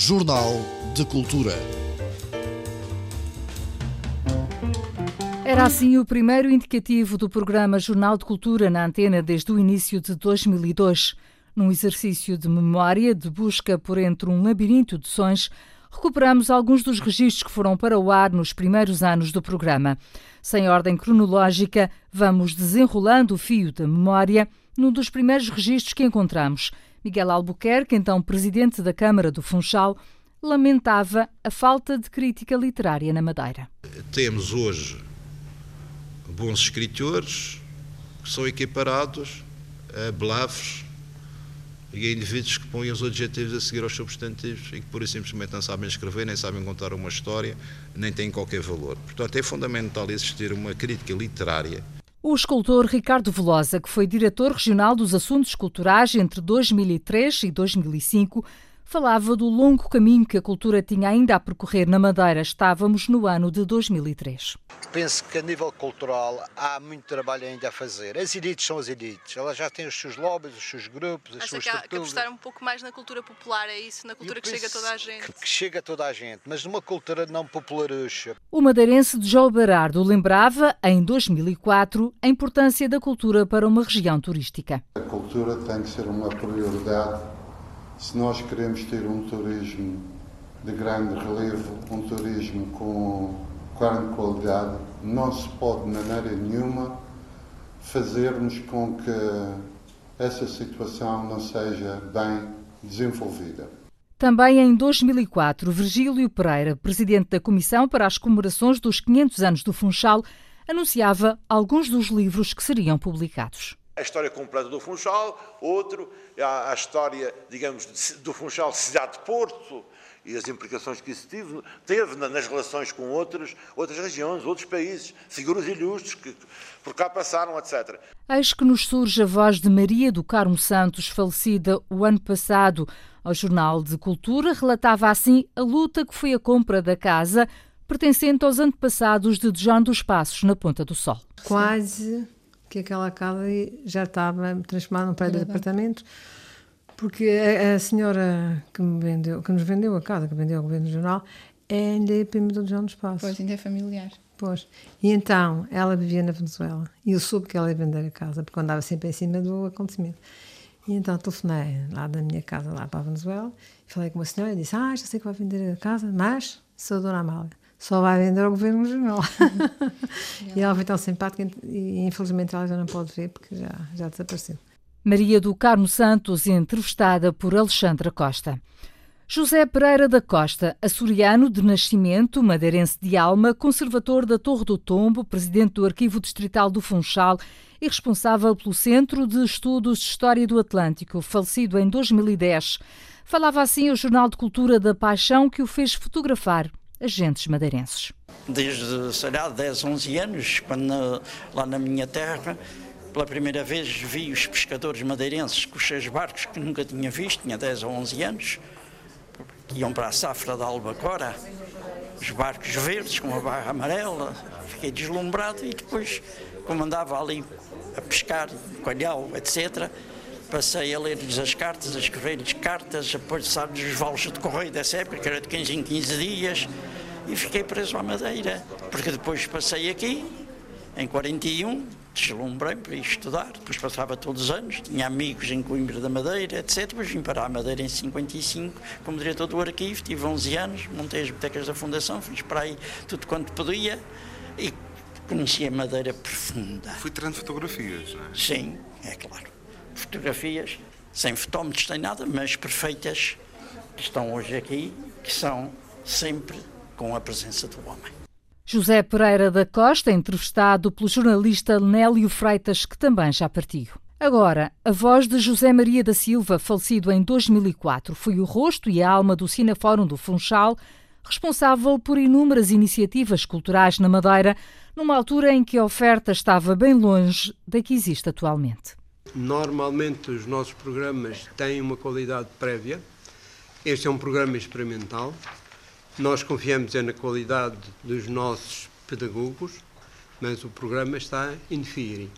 Jornal de Cultura. Era assim o primeiro indicativo do programa Jornal de Cultura na antena desde o início de 2002. Num exercício de memória, de busca por entre um labirinto de sons, recuperamos alguns dos registros que foram para o ar nos primeiros anos do programa. Sem ordem cronológica, vamos desenrolando o fio da memória num dos primeiros registros que encontramos. Miguel Albuquerque, então presidente da Câmara do Funchal, lamentava a falta de crítica literária na Madeira. Temos hoje bons escritores que são equiparados a blavos e a indivíduos que põem os adjetivos a seguir aos substantivos e que por isso simplesmente não sabem escrever, nem sabem contar uma história, nem têm qualquer valor. Portanto, é fundamental existir uma crítica literária. O escultor Ricardo Velosa, que foi diretor regional dos assuntos culturais entre 2003 e 2005, falava do longo caminho que a cultura tinha ainda a percorrer na Madeira. Estávamos no ano de 2003. Penso que a nível cultural há muito trabalho ainda a fazer. As elites são as elites. Elas já têm os seus lobbies, os seus grupos, as Acha suas que, há, que apostar um pouco mais na cultura popular, é isso? Na cultura que chega a toda a gente? Que, que chega a toda a gente, mas numa cultura não popularucha. O madeirense de João Berardo lembrava, em 2004, a importância da cultura para uma região turística. A cultura tem que ser uma prioridade se nós queremos ter um turismo de grande relevo, um turismo com grande qualidade, não se pode de maneira nenhuma fazermos com que essa situação não seja bem desenvolvida. Também em 2004, Virgílio Pereira, presidente da Comissão para as Comemorações dos 500 anos do Funchal, anunciava alguns dos livros que seriam publicados. A história completa do Funchal, outro, a, a história, digamos, do Funchal cidade de Porto e as implicações que isso teve, teve nas relações com outras, outras regiões, outros países, figuras ilustres que por cá passaram, etc. Eis que nos surge a voz de Maria do Carmo Santos, falecida o ano passado. Ao Jornal de Cultura relatava assim a luta que foi a compra da casa pertencente aos antepassados de João dos Passos, na Ponta do Sol. Quase que aquela casa já estava transformada num prédio de apartamentos, porque a, a, senhora que, me vendeu, que nos vendeu a casa, que vendeu ao governo jornal, é ainda prima do João dos Passos. Pois, ainda é familiar. Pois. E então, ela vivia na Venezuela e eu soube que ela ia vender a casa, porque andava sempre em cima do acontecimento. E então telefonei lá da minha casa, lá para a Venezuela, e falei com uma senhora e disse: Ah, já sei que vai vender a casa, mas sou a Dona Amália só vai vender ao governo regional. e ela foi tão simpática e infelizmente ela já não pode ver porque já, já desapareceu. Maria do Carmo Santos, entrevistada por Alexandra Costa. José Pereira da Costa, açoriano de nascimento, madeirense de alma, conservador da Torre do Tombo, presidente do Arquivo Distrital do Funchal e responsável pelo Centro de Estudos de História do Atlântico, falecido em 2010. Falava assim ao Jornal de Cultura da Paixão que o fez fotografar agentes madeirenses. Desde, sei lá, 10, 11 anos, quando lá na minha terra, pela primeira vez vi os pescadores madeirenses com os seus barcos que nunca tinha visto, tinha 10 ou 11 anos, que iam para a safra da Albacora, os barcos verdes com a barra amarela, fiquei deslumbrado e depois, como andava ali a pescar, coalhau, etc., passei a ler-lhes as cartas, a escrever-lhes cartas, a passar-lhes os valos de correio dessa época, que era de 15 em 15 dias, e fiquei preso à Madeira, porque depois passei aqui, em 41, deslumbrei para ir estudar, depois passava todos os anos, tinha amigos em Coimbra da Madeira, etc. Depois vim para a Madeira em 55, como diretor do arquivo, tive 11 anos, montei as bibliotecas da Fundação, fiz para aí tudo quanto podia e conheci a Madeira profunda. Fui tirando fotografias, não é? Sim, é claro. Fotografias, sem fotómetros, sem nada, mas perfeitas, que estão hoje aqui, que são sempre com a presença do homem. José Pereira da Costa, entrevistado pelo jornalista Nélio Freitas, que também já partiu. Agora, a voz de José Maria da Silva, falecido em 2004, foi o rosto e a alma do Cinefórum do Funchal, responsável por inúmeras iniciativas culturais na Madeira, numa altura em que a oferta estava bem longe da que existe atualmente. Normalmente os nossos programas têm uma qualidade prévia. Este é um programa experimental. Nós confiamos é na qualidade dos nossos pedagogos, mas o programa está in fieri,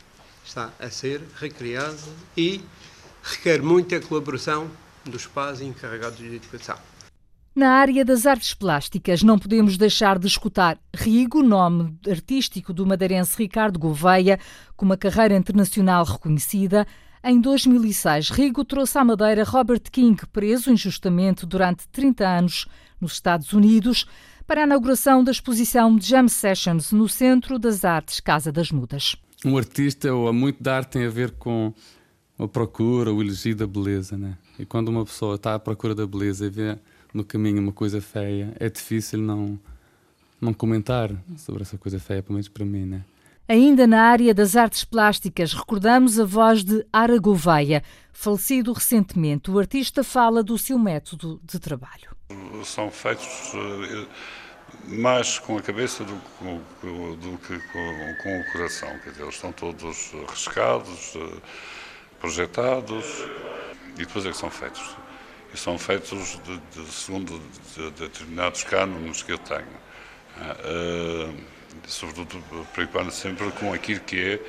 está a ser recriado e requer muita colaboração dos pais encarregados de educação. Na área das artes plásticas, não podemos deixar de escutar Rigo, nome artístico do madeirense Ricardo Gouveia, com uma carreira internacional reconhecida. Em 2006, Rigo trouxe à Madeira Robert King, preso injustamente durante 30 anos nos Estados Unidos, para a inauguração da exposição Jam Sessions no Centro das Artes Casa das Mudas. Um artista ou muito de arte tem a ver com a procura, o elogio da beleza, né? E quando uma pessoa está à procura da beleza e vê no caminho uma coisa feia, é difícil não, não comentar sobre essa coisa feia, pelo menos para mim, né? Ainda na área das artes plásticas, recordamos a voz de Ara Gouveia. Falecido recentemente, o artista fala do seu método de trabalho. São feitos uh, mais com a cabeça do, do, do que com, com, o coração. Quer dizer, eles estão todos riscados, uh, projetados e depois é que são feitos e são feitos de, de segundo de, de determinados cânones que eu tenho. Uh, sobretudo preocupando sempre com aquilo que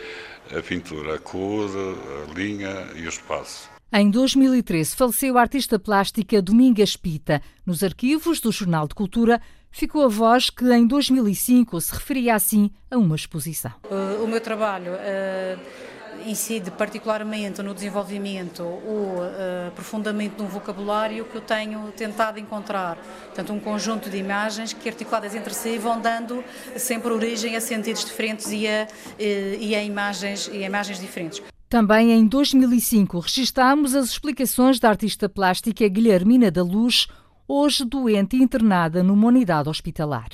é a pintura, a cor, a linha e o espaço. Em 2013 faleceu a artista plástica Domingas Pita. Nos arquivos do Jornal de Cultura ficou a voz que em 2005 se referia assim a uma exposição. Uh, o meu trabalho uh incide particularmente no desenvolvimento ou uh, aprofundamento de um vocabulário que eu tenho tentado encontrar. Portanto, um conjunto de imagens que articuladas entre si vão dando sempre origem a sentidos diferentes e a, uh, e a, imagens, e a imagens diferentes. Também em 2005 registámos as explicações da artista plástica Guilhermina da Luz, hoje doente e internada numa unidade hospitalar.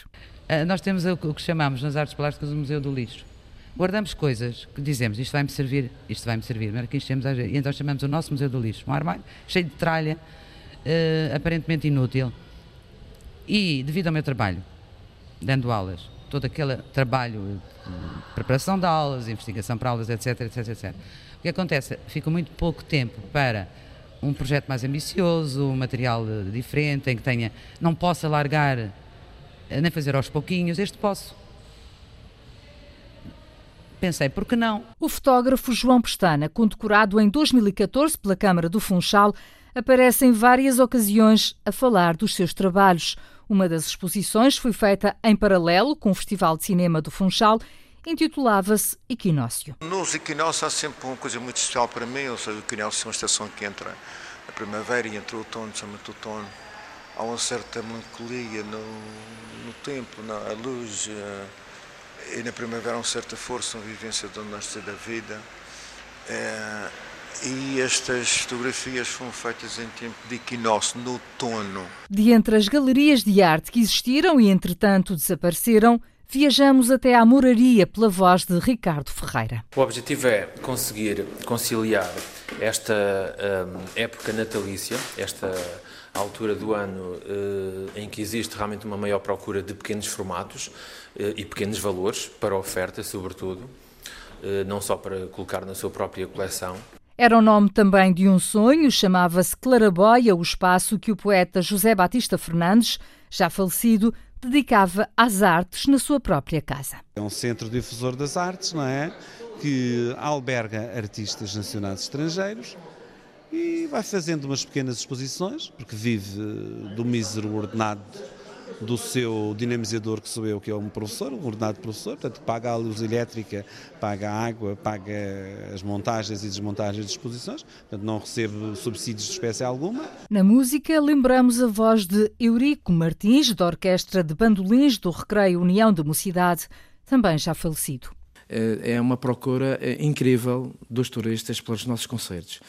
Uh, nós temos o que chamamos nas artes plásticas o Museu do Lixo guardamos coisas que dizemos isto vai-me servir, isto vai-me servir, a ver. E então chamamos o nosso Museu do Lixo, um armário cheio de tralha, uh, aparentemente inútil. E devido ao meu trabalho, dando aulas, todo aquele trabalho de preparação de aulas, investigação para aulas, etc, etc, etc. O que acontece? Fica muito pouco tempo para um projeto mais ambicioso, um material diferente, em que tenha, não possa largar, eh, nem fazer aos pouquinhos, este posso pensei, por que não? O fotógrafo João Pestana, condecorado em 2014 pela Câmara do Funchal, aparece em várias ocasiões a falar dos seus trabalhos. Uma das exposições foi feita em paralelo com o Festival de Cinema do Funchal intitulava-se Equinócio. Nos equinócios há sempre uma coisa muito especial para mim, ou seja, o equinócio é uma estação que entra na primavera e entra o outono, chama-se outono. Há uma certa melancolia no, no tempo, na luz, uh, e na primavera uma certa força, uma vivência de onde nascer da vida. É, e estas fotografias foram feitas em tempo de equinócio, no outono. De entre as galerias de arte que existiram e entretanto desapareceram, viajamos até à moraria pela voz de Ricardo Ferreira. O objetivo é conseguir conciliar esta um, época natalícia, esta altura do ano uh, em que existe realmente uma maior procura de pequenos formatos, eh, e pequenos valores para a oferta, sobretudo, eh, não só para colocar na sua própria coleção. Era o nome também de um sonho, chamava-se Claraboia, o espaço que o poeta José Batista Fernandes, já falecido, dedicava às artes na sua própria casa. É um centro difusor das artes, não é? Que alberga artistas nacionais e estrangeiros e vai fazendo umas pequenas exposições, porque vive do mísero ordenado do seu dinamizador, que sou eu, que é um professor, um ordenado professor, portanto, paga a luz elétrica, paga a água, paga as montagens e desmontagens de exposições, portanto, não recebe subsídios de espécie alguma. Na música, lembramos a voz de Eurico Martins, da Orquestra de Bandolins do Recreio União da Mocidade, também já falecido. É, é uma procura é, incrível dos turistas pelos nossos concertos.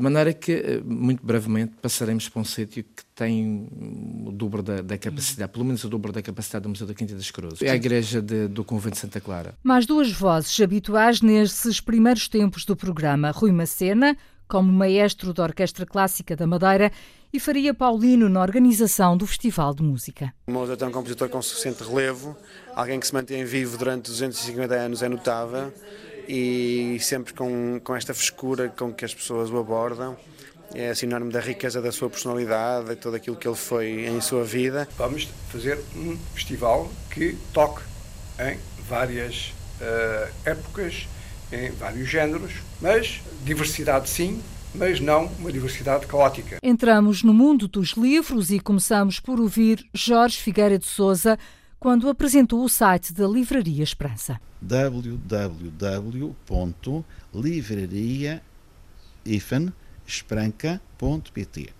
De maneira que, eh, muito brevemente, passaremos para um sítio que tem o dobro da, da, capacidade, pelo menos o dobro da capacidade do Museu da Quinta das Cruzes. É a igreja de, do Convento de Santa Clara. Mais duas vozes habituais nesses primeiros tempos do programa. Rui Macena, como maestro da Orquestra Clássica da Madeira, e Faria Paulino na organização do Festival de Música. Mozart é um compositor com suficiente relevo, alguém que se mantém vivo durante 250 anos é notável e sempre com, com esta frescura com que as pessoas o abordam. É sinónimo da riqueza da sua personalidade e tudo aquilo que ele foi em sua vida. Vamos fazer um festival que toque em várias uh, épocas, em vários géneros, mas diversidade sim, mas não uma diversidade caótica. Entramos no mundo dos livros e começamos por ouvir Jorge Figueira de Souza quando apresentou o site da Livraria Esperança. www.livraria-esperanca.pt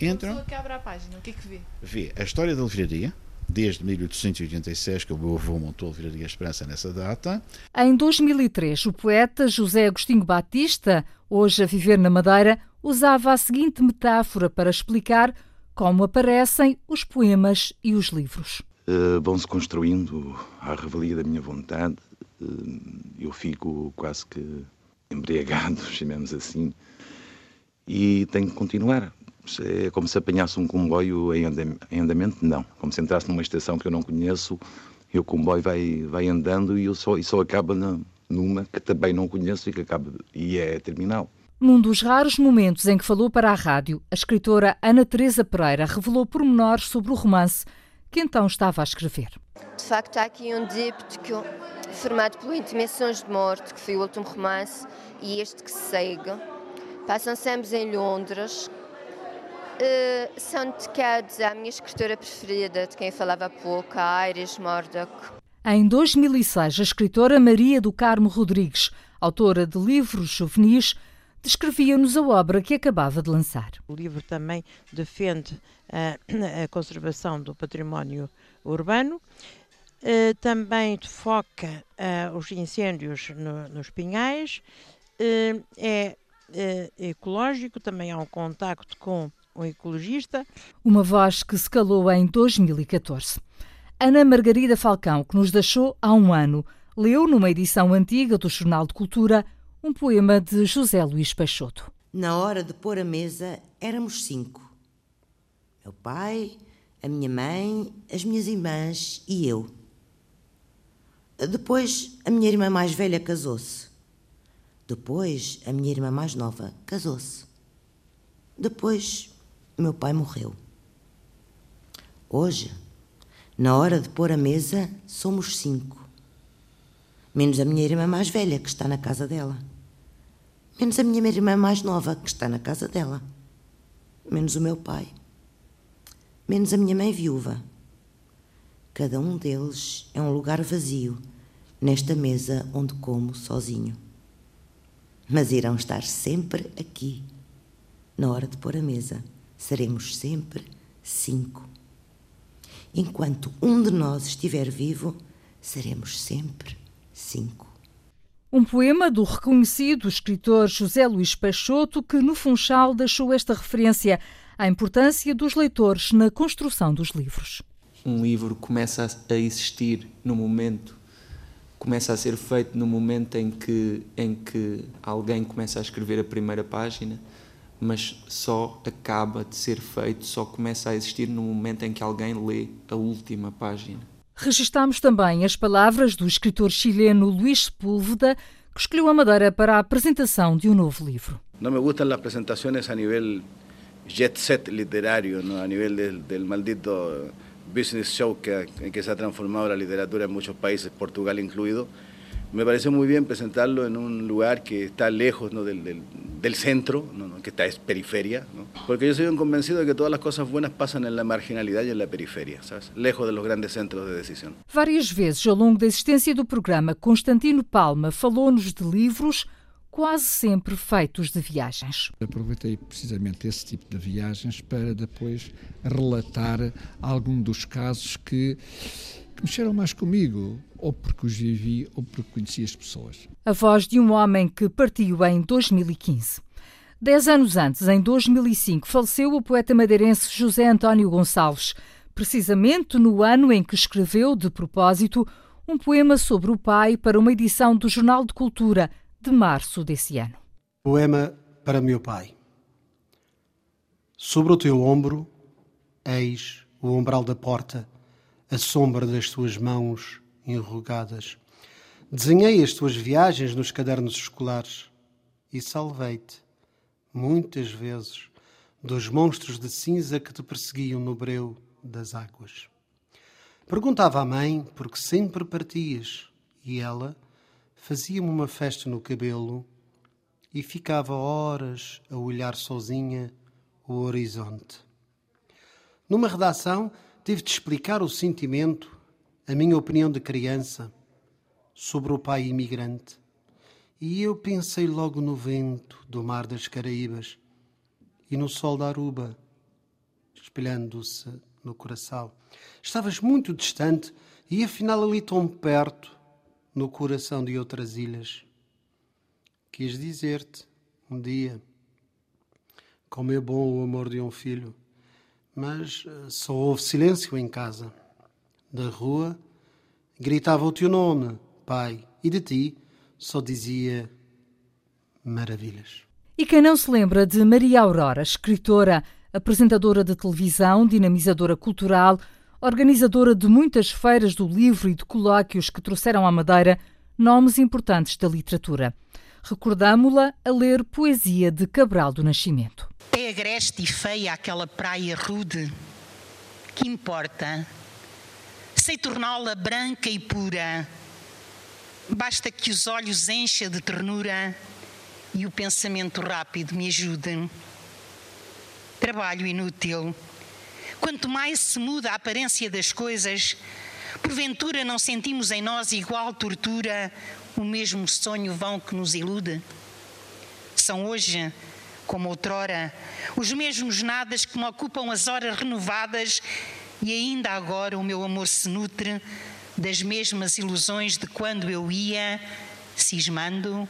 Entram. que abre a página, o que é que vê? Vê a história da livraria, desde 1886, que o meu avô montou a Livraria Esperança nessa data. Em 2003, o poeta José Agostinho Batista, hoje a viver na Madeira, usava a seguinte metáfora para explicar como aparecem os poemas e os livros. Uh, Vão-se construindo à revelia da minha vontade. Uh, eu fico quase que embriagado, chamemos assim, e tenho que continuar. É como se apanhasse um comboio em andamento? Não. Como se entrasse numa estação que eu não conheço e o comboio vai, vai andando e, eu só, e só acaba na, numa que também não conheço e que acaba e é terminal. Num dos raros momentos em que falou para a rádio, a escritora Ana Teresa Pereira revelou pormenores sobre o romance que então estava a escrever. De facto, há aqui um díptico formado por Intimações de Morte, que foi o último romance, e este que segue. Passam-se ambos em Londres, Uh, são dedicados à minha escritora preferida, de quem falava há pouco, a Iris Murdoch. Em 2006, a escritora Maria do Carmo Rodrigues, autora de livros juvenis, descrevia-nos a obra que acabava de lançar. O livro também defende uh, a conservação do património urbano, uh, também foca os incêndios no, nos pinhais, é ecológico, também há um contacto com um ecologista. Uma voz que se calou em 2014. Ana Margarida Falcão, que nos deixou há um ano, leu numa edição antiga do Jornal de Cultura um poema de José Luís Peixoto. Na hora de pôr a mesa, éramos cinco: meu pai, a minha mãe, as minhas irmãs e eu. Depois, a minha irmã mais velha casou-se. Depois, a minha irmã mais nova casou-se. Depois, meu pai morreu. Hoje, na hora de pôr a mesa, somos cinco. Menos a minha irmã mais velha, que está na casa dela. Menos a minha irmã mais nova, que está na casa dela. Menos o meu pai. Menos a minha mãe viúva. Cada um deles é um lugar vazio nesta mesa onde como sozinho. Mas irão estar sempre aqui, na hora de pôr a mesa seremos sempre cinco. Enquanto um de nós estiver vivo, seremos sempre cinco. Um poema do reconhecido escritor José Luís Peixoto, que no Funchal deixou esta referência à importância dos leitores na construção dos livros. Um livro começa a existir no momento, começa a ser feito no momento em que, em que alguém começa a escrever a primeira página mas só acaba de ser feito, só começa a existir no momento em que alguém lê a última página. Registamos também as palavras do escritor chileno Luís Sepúlveda, que escolheu a Madeira para a apresentação de um novo livro. Não me gustam as apresentações a nível jet set literário, a nível del, del maldito business show que, en que se ha transformado la literatura en muchos países, Portugal incluido. Me parece muy bien presentarlo en un lugar que está lejos ¿no? del, del, del, centro, ¿no? que está es periferia, ¿no? porque yo soy un convencido de que todas las cosas buenas pasan en la marginalidad y en la periferia, ¿sabes? lejos de los grandes centros de decisión. Várias vezes ao longo da existência do programa, Constantino Palma falou-nos de livros quase sempre feitos de viagens. Aproveitei precisamente esse tipo de viagens para depois relatar algum dos casos que que mexeram mais comigo, ou porque os vivi ou porque conheci as pessoas. A voz de um homem que partiu em 2015. Dez anos antes, em 2005, faleceu o poeta madeirense José António Gonçalves, precisamente no ano em que escreveu, de propósito, um poema sobre o pai para uma edição do Jornal de Cultura de março desse ano. Poema para meu pai. Sobre o teu ombro, eis o umbral da porta a sombra das tuas mãos enrugadas. Desenhei as tuas viagens nos cadernos escolares e salvei-te, muitas vezes, dos monstros de cinza que te perseguiam no breu das águas. Perguntava à mãe por que sempre partias e ela fazia-me uma festa no cabelo e ficava horas a olhar sozinha o horizonte. Numa redação, tive de explicar o sentimento, a minha opinião de criança, sobre o pai imigrante. E eu pensei logo no vento do mar das Caraíbas e no sol da Aruba, espelhando-se no coração. Estavas muito distante e afinal ali tão perto, no coração de outras ilhas. Quis dizer-te, um dia, como é bom o amor de um filho, mas eh, só houve silêncio em casa. Da rua gritava o teu nome, pai, e de ti só dizia maravilhas. E quem não se lembra de Maria Aurora, escritora, apresentadora de televisão, dinamizadora cultural, organizadora de muitas feiras do livro e de colóquios que trouxeram à Madeira nomes importantes da literatura. Recordámo-la a ler poesia de Cabral do Nascimento. É agreste e feia aquela praia rude. Que importa? Sei torná-la branca e pura Basta que os olhos encha de ternura e o pensamento rápido me ajude. Trabalho inútil. Quanto mais se muda a aparência das coisas, porventura não sentimos em nós igual tortura, o mesmo sonho vão que nos ilude? São hoje, como outrora, os mesmos nadas que me ocupam as horas renovadas e ainda agora o meu amor se nutre das mesmas ilusões de quando eu ia, cismando,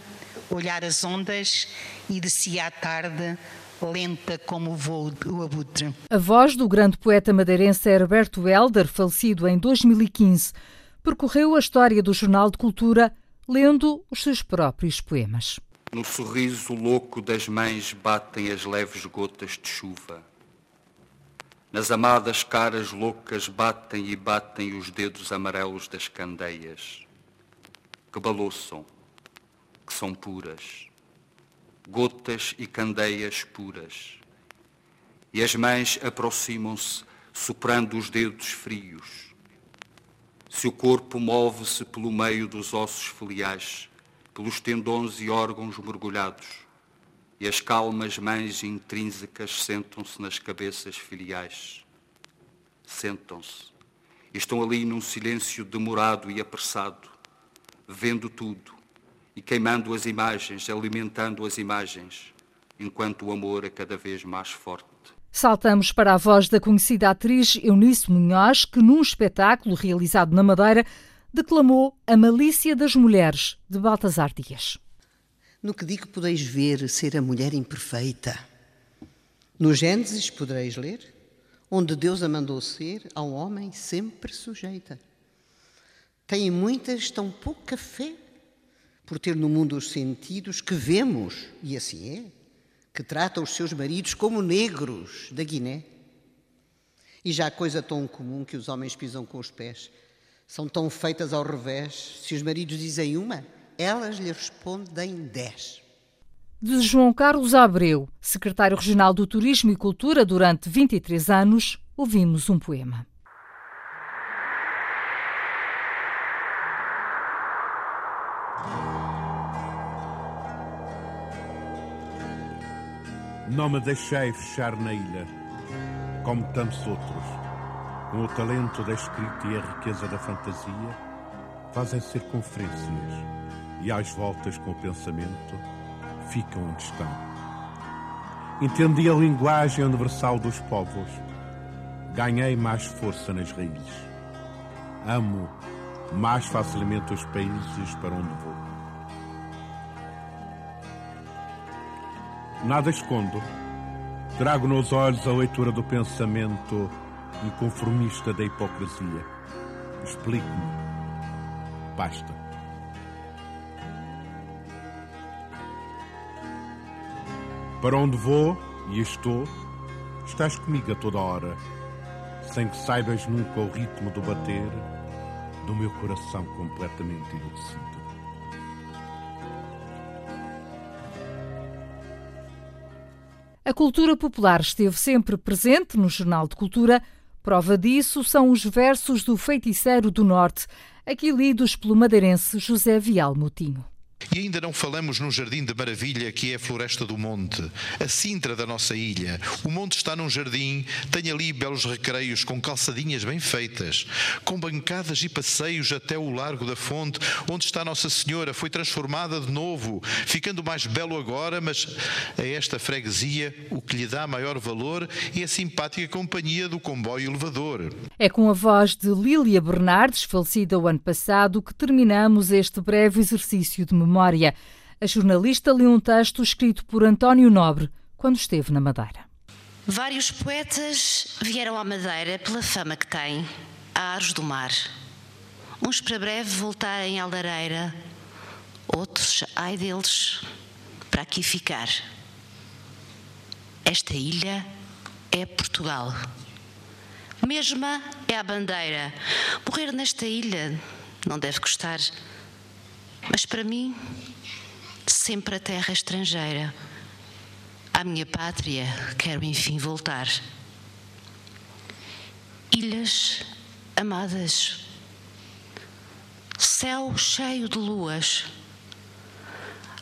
olhar as ondas e descia à tarde, lenta como o voo do abutre. A voz do grande poeta madeirense Herberto Helder, falecido em 2015, percorreu a história do Jornal de Cultura lendo os seus próprios poemas. No sorriso louco das mães batem as leves gotas de chuva. Nas amadas caras loucas batem e batem os dedos amarelos das candeias, que balouçam, que são puras, gotas e candeias puras. E as mães aproximam-se, soprando os dedos frios. Se o corpo move-se pelo meio dos ossos filiais, pelos tendões e órgãos mergulhados, e as calmas mães intrínsecas sentam-se nas cabeças filiais. Sentam-se estão ali num silêncio demorado e apressado, vendo tudo e queimando as imagens, alimentando as imagens, enquanto o amor é cada vez mais forte. Saltamos para a voz da conhecida atriz Eunice Munhoz, que num espetáculo realizado na Madeira declamou A Malícia das Mulheres, de Baltasar Dias. No que digo podeis ver ser a mulher imperfeita. No Gênesis podereis ler, onde Deus a mandou ser ao homem sempre sujeita. Têm muitas tão pouca fé por ter no mundo os sentidos que vemos, e assim é, que trata os seus maridos como negros da Guiné. E já coisa tão comum que os homens pisam com os pés, são tão feitas ao revés, se os maridos dizem uma, elas lhe respondem 10. De João Carlos Abreu, secretário regional do Turismo e Cultura durante 23 anos, ouvimos um poema. Não me deixei fechar na ilha, como tantos outros, com o talento da escrita e a riqueza da fantasia, fazem circunferências e às voltas com o pensamento ficam onde estão. Entendi a linguagem universal dos povos. Ganhei mais força nas raízes. Amo mais facilmente os países para onde vou. Nada escondo. Trago nos olhos a leitura do pensamento inconformista da hipocrisia. Explique-me. Basta. Para onde vou e estou, estás comigo a toda hora, sem que saibas nunca o ritmo do bater do meu coração completamente enlouquecido. A cultura popular esteve sempre presente no Jornal de Cultura. Prova disso são os versos do Feiticeiro do Norte, aqui lidos pelo madeirense José Vial Moutinho. E ainda não falamos num jardim de maravilha que é a Floresta do Monte, a Sintra da nossa ilha. O monte está num jardim, tem ali belos recreios com calçadinhas bem feitas, com bancadas e passeios até o Largo da Fonte, onde está Nossa Senhora, foi transformada de novo, ficando mais belo agora, mas a esta freguesia o que lhe dá maior valor é a simpática companhia do comboio elevador. É com a voz de Lília Bernardes, falecida o ano passado, que terminamos este breve exercício de memória memória. A jornalista leu um texto escrito por António Nobre quando esteve na Madeira. Vários poetas vieram à Madeira pela fama que têm, a Ares do Mar. Uns para breve voltarem à lareira, outros, ai deles, para aqui ficar. Esta ilha é Portugal. Mesma é a bandeira. Morrer nesta ilha não deve custar mas para mim, sempre a terra estrangeira. À minha pátria quero enfim voltar. Ilhas amadas, céu cheio de luas.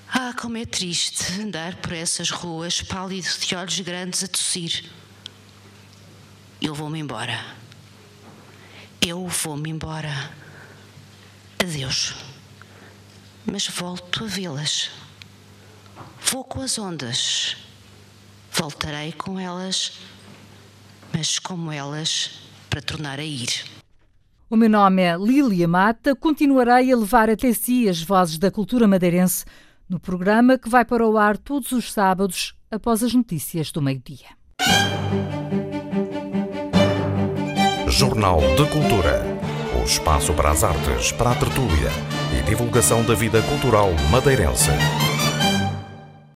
Ah, como é triste andar por essas ruas, pálido de olhos grandes a tossir. Eu vou-me embora. Eu vou-me embora. Adeus mas volto a vê-las. Vou com as ondas, voltarei com elas, mas como elas, para tornar a ir. O meu nome é Lília Mata, continuarei a levar até si as vozes da cultura madeirense no programa que vai para o ar todos os sábados após as notícias do meio-dia. Jornal de Cultura. O espaço para as artes, para a tertúlia divulgação da vida cultural madeirense.